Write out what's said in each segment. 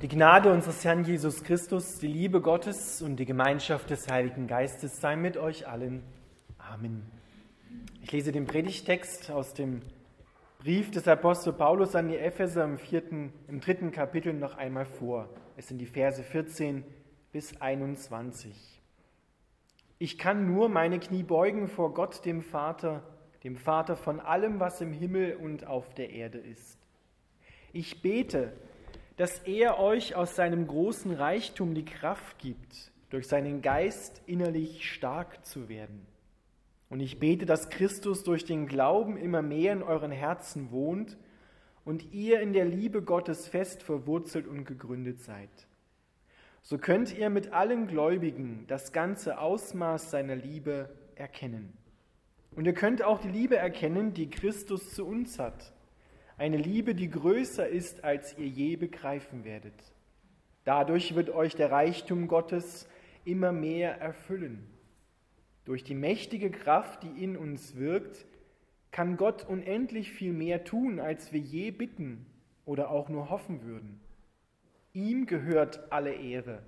Die Gnade unseres Herrn Jesus Christus, die Liebe Gottes und die Gemeinschaft des Heiligen Geistes sei mit euch allen. Amen. Ich lese den Predigtext aus dem Brief des Apostel Paulus an die Epheser im, vierten, im dritten Kapitel noch einmal vor. Es sind die Verse 14 bis 21. Ich kann nur meine Knie beugen vor Gott, dem Vater, dem Vater von allem, was im Himmel und auf der Erde ist. Ich bete, dass er euch aus seinem großen Reichtum die Kraft gibt, durch seinen Geist innerlich stark zu werden. Und ich bete, dass Christus durch den Glauben immer mehr in euren Herzen wohnt und ihr in der Liebe Gottes fest verwurzelt und gegründet seid. So könnt ihr mit allen Gläubigen das ganze Ausmaß seiner Liebe erkennen. Und ihr könnt auch die Liebe erkennen, die Christus zu uns hat eine Liebe, die größer ist, als ihr je begreifen werdet. Dadurch wird euch der Reichtum Gottes immer mehr erfüllen. Durch die mächtige Kraft, die in uns wirkt, kann Gott unendlich viel mehr tun, als wir je bitten oder auch nur hoffen würden. Ihm gehört alle Ehre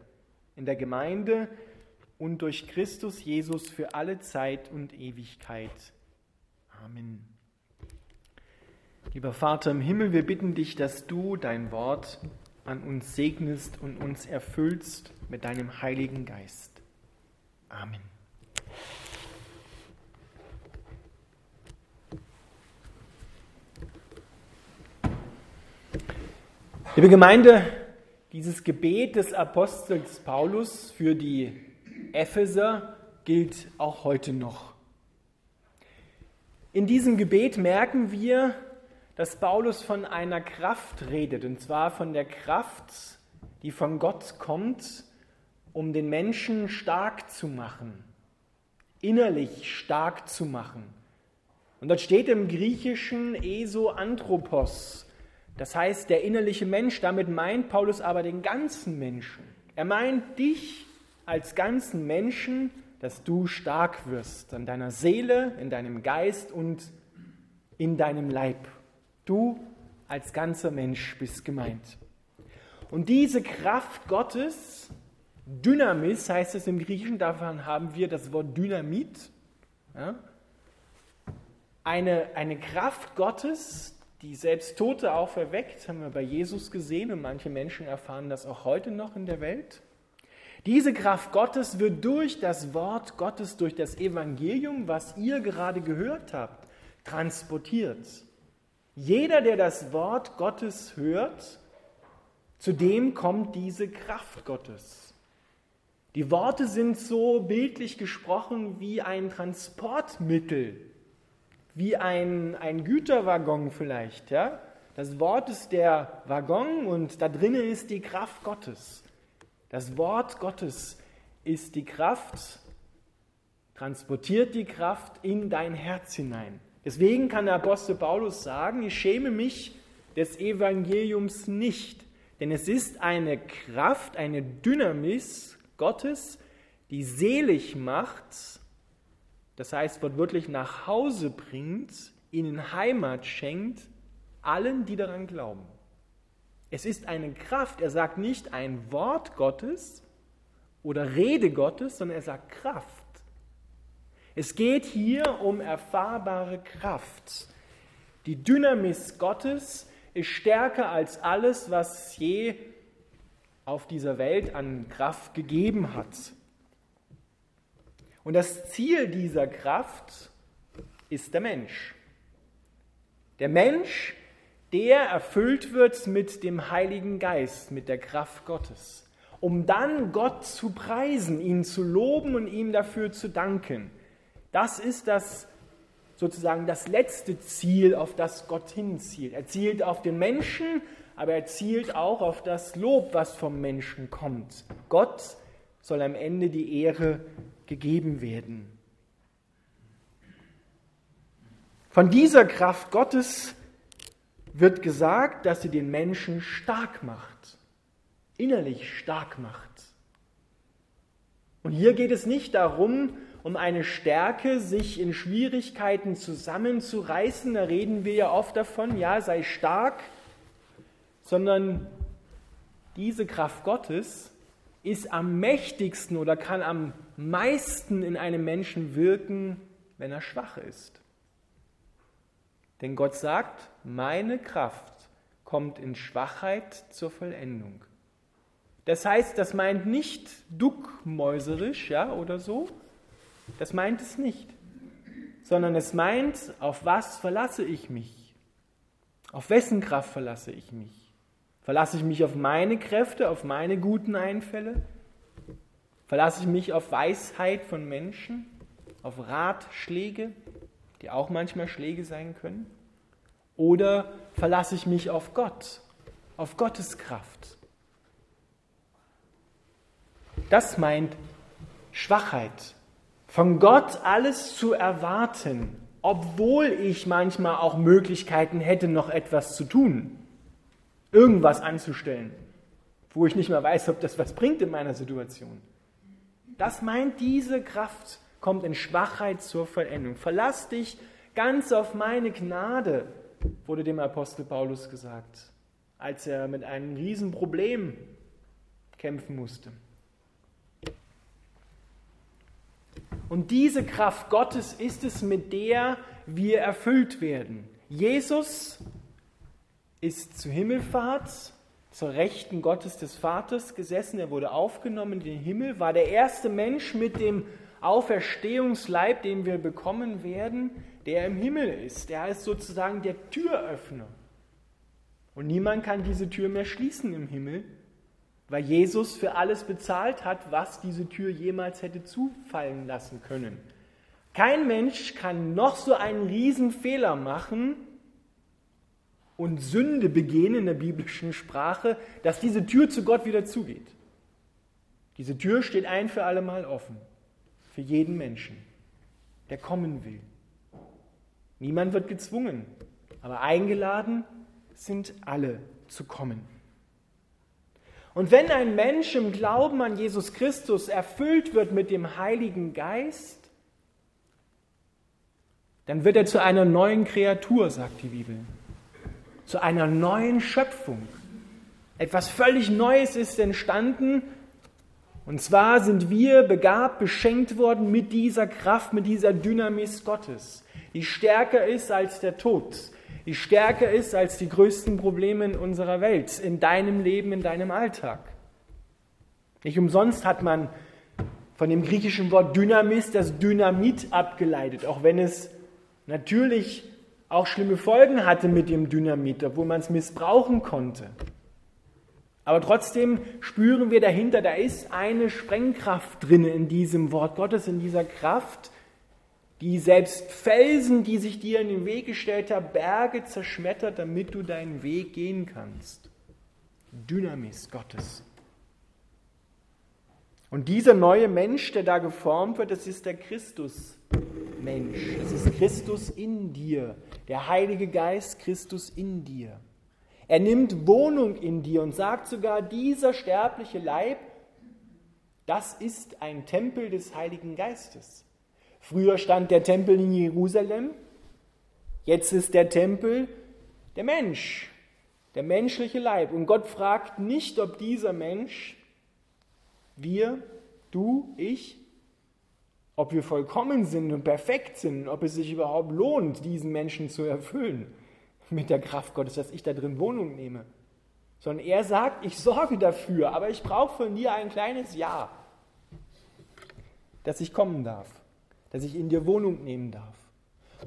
in der Gemeinde und durch Christus Jesus für alle Zeit und Ewigkeit. Amen. Lieber Vater im Himmel, wir bitten dich, dass du dein Wort an uns segnest und uns erfüllst mit deinem Heiligen Geist. Amen. Liebe Gemeinde, dieses Gebet des Apostels Paulus für die Epheser gilt auch heute noch. In diesem Gebet merken wir, dass Paulus von einer Kraft redet, und zwar von der Kraft, die von Gott kommt, um den Menschen stark zu machen, innerlich stark zu machen. Und das steht im Griechischen eso anthropos, das heißt der innerliche Mensch. Damit meint Paulus aber den ganzen Menschen. Er meint dich als ganzen Menschen, dass du stark wirst an deiner Seele, in deinem Geist und in deinem Leib. Du als ganzer Mensch bist gemeint. Und diese Kraft Gottes, Dynamis heißt es im Griechischen, davon haben wir das Wort Dynamit, ja? eine, eine Kraft Gottes, die selbst Tote auferweckt, haben wir bei Jesus gesehen und manche Menschen erfahren das auch heute noch in der Welt. Diese Kraft Gottes wird durch das Wort Gottes, durch das Evangelium, was ihr gerade gehört habt, transportiert. Jeder, der das Wort Gottes hört, zu dem kommt diese Kraft Gottes. Die Worte sind so bildlich gesprochen wie ein Transportmittel, wie ein, ein Güterwaggon vielleicht. Ja? Das Wort ist der Waggon und da drinnen ist die Kraft Gottes. Das Wort Gottes ist die Kraft, transportiert die Kraft in dein Herz hinein. Deswegen kann der Apostel Paulus sagen, ich schäme mich des Evangeliums nicht, denn es ist eine Kraft, eine Dynamis Gottes, die selig macht, das heißt wortwörtlich nach Hause bringt, ihnen Heimat schenkt, allen, die daran glauben. Es ist eine Kraft, er sagt nicht ein Wort Gottes oder Rede Gottes, sondern er sagt Kraft. Es geht hier um erfahrbare Kraft. Die Dynamis Gottes ist stärker als alles, was je auf dieser Welt an Kraft gegeben hat. Und das Ziel dieser Kraft ist der Mensch. Der Mensch, der erfüllt wird mit dem Heiligen Geist, mit der Kraft Gottes, um dann Gott zu preisen, ihn zu loben und ihm dafür zu danken. Das ist das sozusagen das letzte Ziel, auf das Gott hinzielt. Er zielt auf den Menschen, aber er zielt auch auf das Lob, was vom Menschen kommt. Gott soll am Ende die Ehre gegeben werden. Von dieser Kraft Gottes wird gesagt, dass sie den Menschen stark macht, innerlich stark macht. Und hier geht es nicht darum, um eine Stärke, sich in Schwierigkeiten zusammenzureißen. Da reden wir ja oft davon, ja, sei stark, sondern diese Kraft Gottes ist am mächtigsten oder kann am meisten in einem Menschen wirken, wenn er schwach ist. Denn Gott sagt, meine Kraft kommt in Schwachheit zur Vollendung. Das heißt, das meint nicht duckmäuserisch, ja, oder so. Das meint es nicht. Sondern es meint, auf was verlasse ich mich? Auf wessen Kraft verlasse ich mich? Verlasse ich mich auf meine Kräfte, auf meine guten Einfälle? Verlasse ich mich auf Weisheit von Menschen, auf Ratschläge, die auch manchmal Schläge sein können? Oder verlasse ich mich auf Gott, auf Gottes Kraft? Das meint Schwachheit. Von Gott alles zu erwarten, obwohl ich manchmal auch Möglichkeiten hätte, noch etwas zu tun, irgendwas anzustellen, wo ich nicht mehr weiß, ob das was bringt in meiner Situation. Das meint diese Kraft, kommt in Schwachheit zur Vollendung. Verlass dich ganz auf meine Gnade, wurde dem Apostel Paulus gesagt, als er mit einem Riesenproblem kämpfen musste. Und diese Kraft Gottes ist es, mit der wir erfüllt werden. Jesus ist zur Himmelfahrt, zur Rechten Gottes des Vaters gesessen. Er wurde aufgenommen in den Himmel, war der erste Mensch mit dem Auferstehungsleib, den wir bekommen werden, der im Himmel ist. Der ist sozusagen der Türöffner. Und niemand kann diese Tür mehr schließen im Himmel, weil Jesus für alles bezahlt hat, was diese Tür jemals hätte zufallen lassen können. Kein Mensch kann noch so einen Riesenfehler machen und Sünde begehen in der biblischen Sprache, dass diese Tür zu Gott wieder zugeht. Diese Tür steht ein für alle Mal offen, für jeden Menschen, der kommen will. Niemand wird gezwungen, aber eingeladen sind alle zu kommen. Und wenn ein Mensch im Glauben an Jesus Christus erfüllt wird mit dem Heiligen Geist, dann wird er zu einer neuen Kreatur, sagt die Bibel, zu einer neuen Schöpfung. Etwas völlig Neues ist entstanden. Und zwar sind wir begabt, beschenkt worden mit dieser Kraft, mit dieser Dynamis Gottes, die stärker ist als der Tod, die stärker ist als die größten Probleme in unserer Welt, in deinem Leben, in deinem Alltag. Nicht umsonst hat man von dem griechischen Wort Dynamis das Dynamit abgeleitet, auch wenn es natürlich auch schlimme Folgen hatte mit dem Dynamit, obwohl man es missbrauchen konnte. Aber trotzdem spüren wir dahinter, da ist eine Sprengkraft drin in diesem Wort Gottes, in dieser Kraft, die selbst Felsen, die sich dir in den Weg gestellt haben, Berge zerschmettert, damit du deinen Weg gehen kannst. Dynamis Gottes. Und dieser neue Mensch, der da geformt wird, das ist der Christus-Mensch. Das ist Christus in dir, der Heilige Geist Christus in dir. Er nimmt Wohnung in dir und sagt sogar, dieser sterbliche Leib, das ist ein Tempel des Heiligen Geistes. Früher stand der Tempel in Jerusalem, jetzt ist der Tempel der Mensch, der menschliche Leib. Und Gott fragt nicht, ob dieser Mensch, wir, du, ich, ob wir vollkommen sind und perfekt sind, ob es sich überhaupt lohnt, diesen Menschen zu erfüllen mit der Kraft Gottes, dass ich da drin Wohnung nehme. Sondern er sagt, ich sorge dafür, aber ich brauche von dir ein kleines Ja, dass ich kommen darf dass ich in dir Wohnung nehmen darf.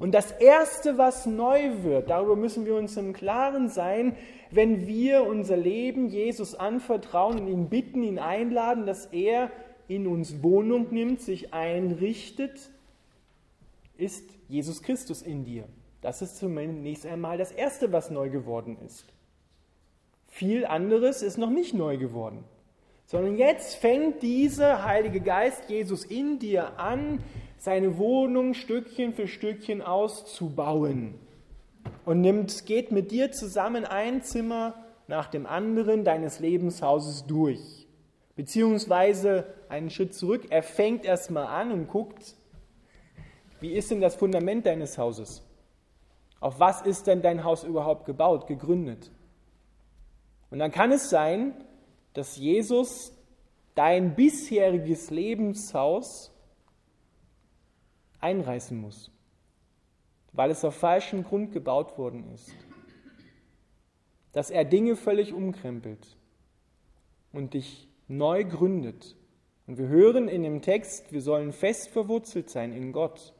Und das Erste, was neu wird, darüber müssen wir uns im Klaren sein, wenn wir unser Leben Jesus anvertrauen und ihn bitten, ihn einladen, dass er in uns Wohnung nimmt, sich einrichtet, ist Jesus Christus in dir. Das ist zunächst einmal das Erste, was neu geworden ist. Viel anderes ist noch nicht neu geworden, sondern jetzt fängt dieser Heilige Geist Jesus in dir an, seine Wohnung Stückchen für Stückchen auszubauen und nimmt, geht mit dir zusammen ein Zimmer nach dem anderen deines Lebenshauses durch. Beziehungsweise einen Schritt zurück, er fängt erstmal an und guckt, wie ist denn das Fundament deines Hauses? Auf was ist denn dein Haus überhaupt gebaut, gegründet? Und dann kann es sein, dass Jesus dein bisheriges Lebenshaus einreißen muss, weil es auf falschem Grund gebaut worden ist. Dass er Dinge völlig umkrempelt und dich neu gründet. Und wir hören in dem Text, wir sollen fest verwurzelt sein in Gott.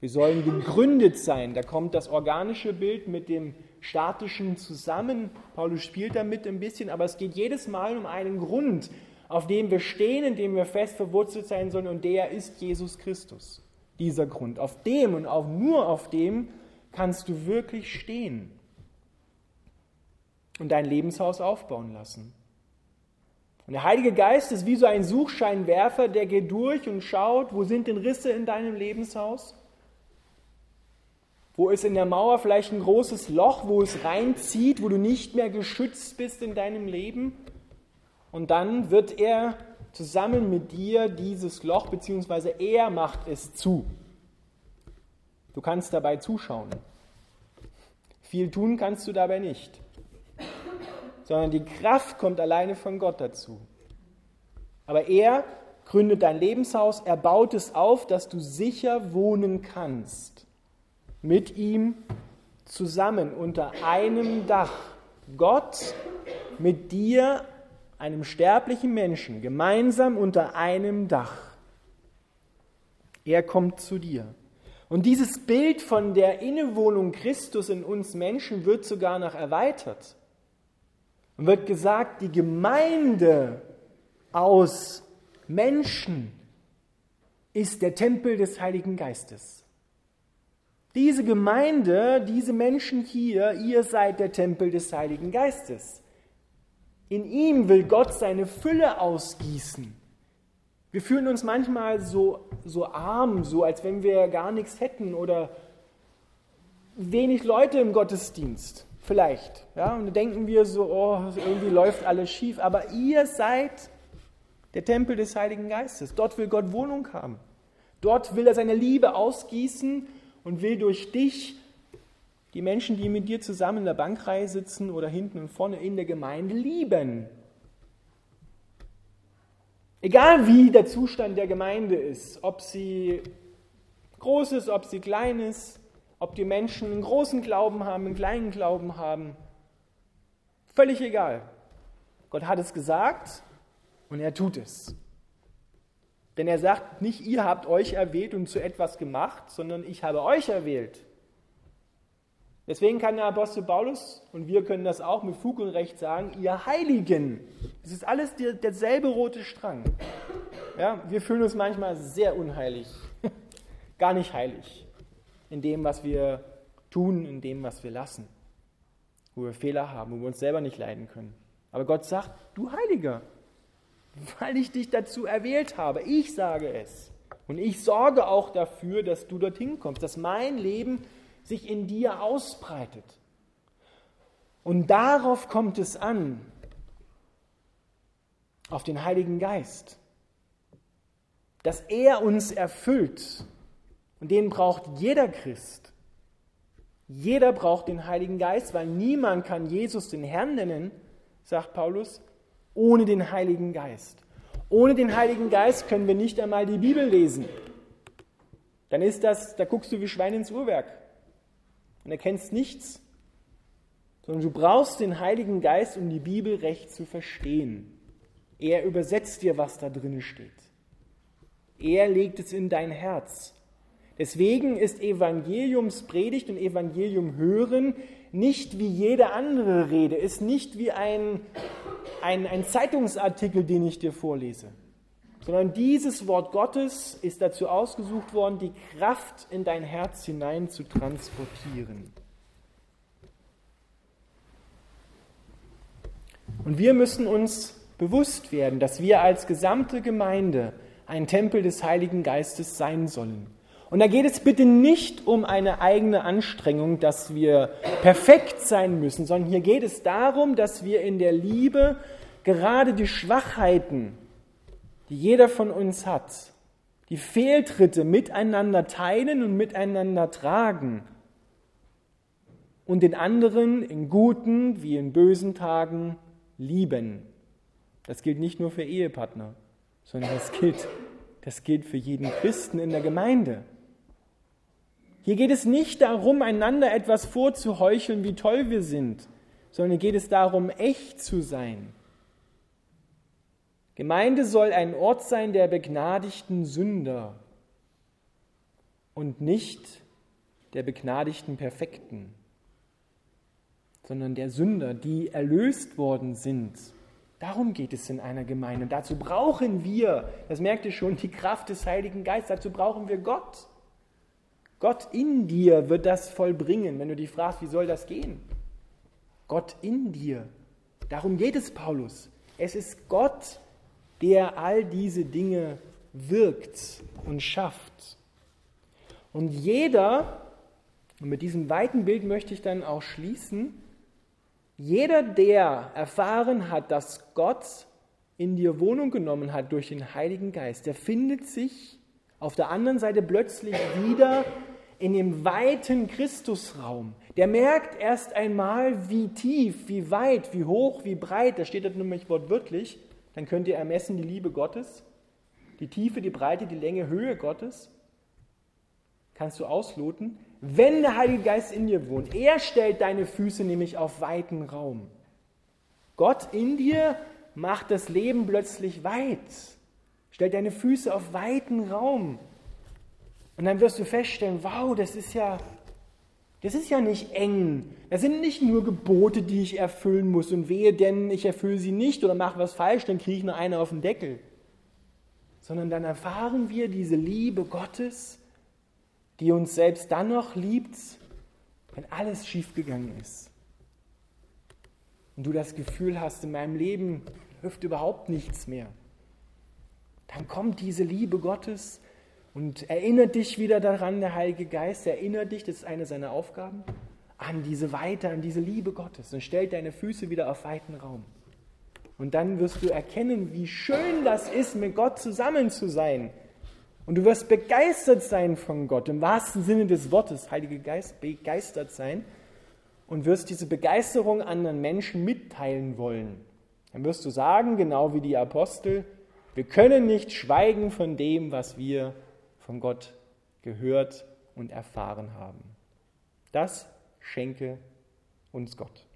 Wir sollen gegründet sein. Da kommt das organische Bild mit dem statischen zusammen. Paulus spielt damit ein bisschen, aber es geht jedes Mal um einen Grund, auf dem wir stehen, in dem wir fest verwurzelt sein sollen, und der ist Jesus Christus. Dieser Grund. Auf dem und auch nur auf dem kannst du wirklich stehen und dein Lebenshaus aufbauen lassen. Und der Heilige Geist ist wie so ein Suchscheinwerfer, der geht durch und schaut, wo sind denn Risse in deinem Lebenshaus? Wo ist in der Mauer vielleicht ein großes Loch, wo es reinzieht, wo du nicht mehr geschützt bist in deinem Leben? Und dann wird er zusammen mit dir dieses Loch, beziehungsweise er macht es zu. Du kannst dabei zuschauen. Viel tun kannst du dabei nicht, sondern die Kraft kommt alleine von Gott dazu. Aber er gründet dein Lebenshaus, er baut es auf, dass du sicher wohnen kannst. Mit ihm zusammen unter einem Dach. Gott mit dir einem sterblichen Menschen gemeinsam unter einem Dach. Er kommt zu dir. Und dieses Bild von der Innewohnung Christus in uns Menschen wird sogar noch erweitert. Und wird gesagt, die Gemeinde aus Menschen ist der Tempel des Heiligen Geistes. Diese Gemeinde, diese Menschen hier, ihr seid der Tempel des Heiligen Geistes. In ihm will Gott seine Fülle ausgießen. Wir fühlen uns manchmal so, so arm, so als wenn wir gar nichts hätten oder wenig Leute im Gottesdienst. Vielleicht. Ja? Und dann denken wir so, oh, irgendwie läuft alles schief. Aber ihr seid der Tempel des Heiligen Geistes. Dort will Gott Wohnung haben. Dort will er seine Liebe ausgießen und will durch dich die Menschen, die mit dir zusammen in der Bankreihe sitzen oder hinten und vorne in der Gemeinde, lieben. Egal wie der Zustand der Gemeinde ist, ob sie groß ist, ob sie klein ist, ob die Menschen einen großen Glauben haben, einen kleinen Glauben haben, völlig egal. Gott hat es gesagt und er tut es. Denn er sagt nicht, ihr habt euch erwählt und zu etwas gemacht, sondern ich habe euch erwählt. Deswegen kann der Apostel Paulus, und wir können das auch mit Fug und Recht sagen, ihr Heiligen. Es ist alles der, derselbe rote Strang. Ja, wir fühlen uns manchmal sehr unheilig, gar nicht heilig in dem, was wir tun, in dem, was wir lassen, wo wir Fehler haben, wo wir uns selber nicht leiden können. Aber Gott sagt, du Heiliger, weil ich dich dazu erwählt habe, ich sage es. Und ich sorge auch dafür, dass du dorthin kommst, dass mein Leben sich in dir ausbreitet. Und darauf kommt es an, auf den Heiligen Geist, dass er uns erfüllt. Und den braucht jeder Christ. Jeder braucht den Heiligen Geist, weil niemand kann Jesus den Herrn nennen, sagt Paulus, ohne den Heiligen Geist. Ohne den Heiligen Geist können wir nicht einmal die Bibel lesen. Dann ist das, da guckst du wie Schwein ins Uhrwerk und erkennst nichts, sondern du brauchst den Heiligen Geist, um die Bibel recht zu verstehen. Er übersetzt dir, was da drin steht. Er legt es in dein Herz. Deswegen ist Evangeliumspredigt und Evangelium hören nicht wie jede andere Rede, ist nicht wie ein, ein, ein Zeitungsartikel, den ich dir vorlese sondern dieses Wort Gottes ist dazu ausgesucht worden, die Kraft in dein Herz hinein zu transportieren. Und wir müssen uns bewusst werden, dass wir als gesamte Gemeinde ein Tempel des Heiligen Geistes sein sollen. Und da geht es bitte nicht um eine eigene Anstrengung, dass wir perfekt sein müssen, sondern hier geht es darum, dass wir in der Liebe gerade die Schwachheiten die jeder von uns hat, die Fehltritte miteinander teilen und miteinander tragen und den anderen in guten wie in bösen Tagen lieben. Das gilt nicht nur für Ehepartner, sondern das gilt, das gilt für jeden Christen in der Gemeinde. Hier geht es nicht darum, einander etwas vorzuheucheln, wie toll wir sind, sondern geht es darum, echt zu sein. Gemeinde soll ein Ort sein der begnadigten Sünder und nicht der begnadigten Perfekten, sondern der Sünder, die erlöst worden sind. Darum geht es in einer Gemeinde. Dazu brauchen wir, das merkt ihr schon, die Kraft des Heiligen Geistes. Dazu brauchen wir Gott. Gott in dir wird das vollbringen. Wenn du dich fragst, wie soll das gehen? Gott in dir. Darum geht es Paulus. Es ist Gott, der all diese Dinge wirkt und schafft. Und jeder, und mit diesem weiten Bild möchte ich dann auch schließen, jeder, der erfahren hat, dass Gott in dir Wohnung genommen hat durch den Heiligen Geist, der findet sich auf der anderen Seite plötzlich wieder in dem weiten Christusraum. Der merkt erst einmal, wie tief, wie weit, wie hoch, wie breit, da steht das nämlich wortwörtlich, dann könnt ihr ermessen die Liebe Gottes, die Tiefe, die Breite, die Länge, Höhe Gottes kannst du ausloten, wenn der Heilige Geist in dir wohnt. Er stellt deine Füße nämlich auf weiten Raum. Gott in dir macht das Leben plötzlich weit, stellt deine Füße auf weiten Raum. Und dann wirst du feststellen, wow, das ist ja, das ist ja nicht eng. Das sind nicht nur Gebote, die ich erfüllen muss und wehe, denn ich erfülle sie nicht oder mache was falsch, dann kriege ich nur eine auf den Deckel. Sondern dann erfahren wir diese Liebe Gottes, die uns selbst dann noch liebt, wenn alles schiefgegangen ist. Und du das Gefühl hast, in meinem Leben läuft überhaupt nichts mehr. Dann kommt diese Liebe Gottes und erinnert dich wieder daran, der Heilige Geist, erinnert dich, das ist eine seiner Aufgaben, an diese Weite, an diese Liebe Gottes und stellt deine Füße wieder auf weiten Raum. Und dann wirst du erkennen, wie schön das ist, mit Gott zusammen zu sein, und du wirst begeistert sein von Gott, im wahrsten Sinne des Wortes, Heilige Geist, begeistert sein und wirst diese Begeisterung anderen Menschen mitteilen wollen. Dann wirst du sagen, genau wie die Apostel, wir können nicht schweigen von dem, was wir von Gott gehört und erfahren haben. Das schenke uns Gott.